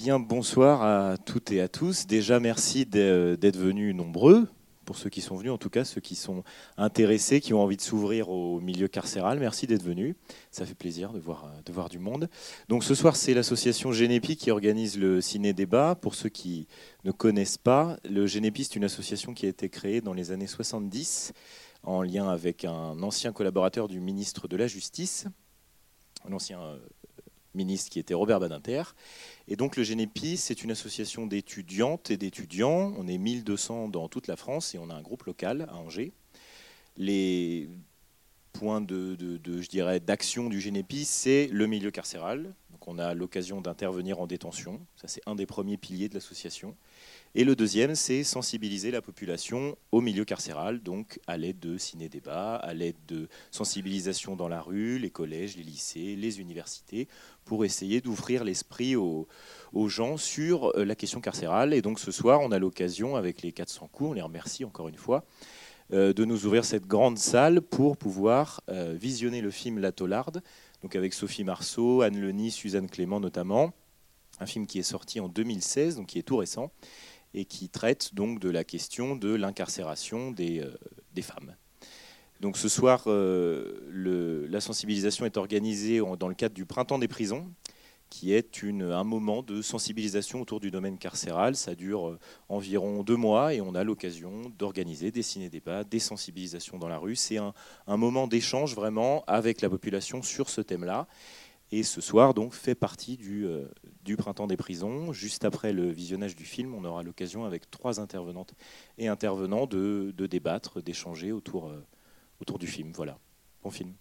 Bonsoir à toutes et à tous. Déjà, merci d'être venus nombreux, pour ceux qui sont venus, en tout cas ceux qui sont intéressés, qui ont envie de s'ouvrir au milieu carcéral. Merci d'être venus. Ça fait plaisir de voir, de voir du monde. Donc ce soir, c'est l'association Génépi qui organise le ciné-débat. Pour ceux qui ne connaissent pas, le Génépi, c'est une association qui a été créée dans les années 70 en lien avec un ancien collaborateur du ministre de la Justice, un ancien euh, ministre qui était Robert Badinter. Et donc le Génépi, c'est une association d'étudiantes et d'étudiants. On est 1200 dans toute la France et on a un groupe local à Angers. Les points de, je dirais, d'action du Génépi, c'est le milieu carcéral. On a l'occasion d'intervenir en détention. Ça, c'est un des premiers piliers de l'association. Et le deuxième, c'est sensibiliser la population au milieu carcéral, donc à l'aide de ciné-débats, à l'aide de sensibilisation dans la rue, les collèges, les lycées, les universités, pour essayer d'ouvrir l'esprit aux, gens sur euh, la question carcérale. Et donc ce soir, on a l'occasion, avec les 400 coups, on les remercie encore une fois, euh, de nous ouvrir cette grande salle pour pouvoir euh, visionner le film La Tollarde, donc avec Sophie Marceau, Anne Leni, Suzanne Clément notamment, un film qui est sorti en 2016, donc qui est tout récent, et qui traite donc de la question de l'incarcération des, euh, femmes. Donc ce soir, euh, la sensibilisation est organisée dans le cadre du Printemps des prisons, qui est un moment de sensibilisation autour du domaine carcéral. Ça dure euh, environ deux mois et on a l'occasion d'organiser des ciné-débats, des sensibilisations dans la rue. C'est un, moment d'échange vraiment avec la population sur ce thème-là. Et ce soir, donc, fait partie du, euh, du, Printemps des prisons. Juste après le visionnage du film, on aura l'occasion, avec trois intervenantes et intervenants, de, de débattre, d'échanger autour, euh, autour du film. Voilà. Bon film.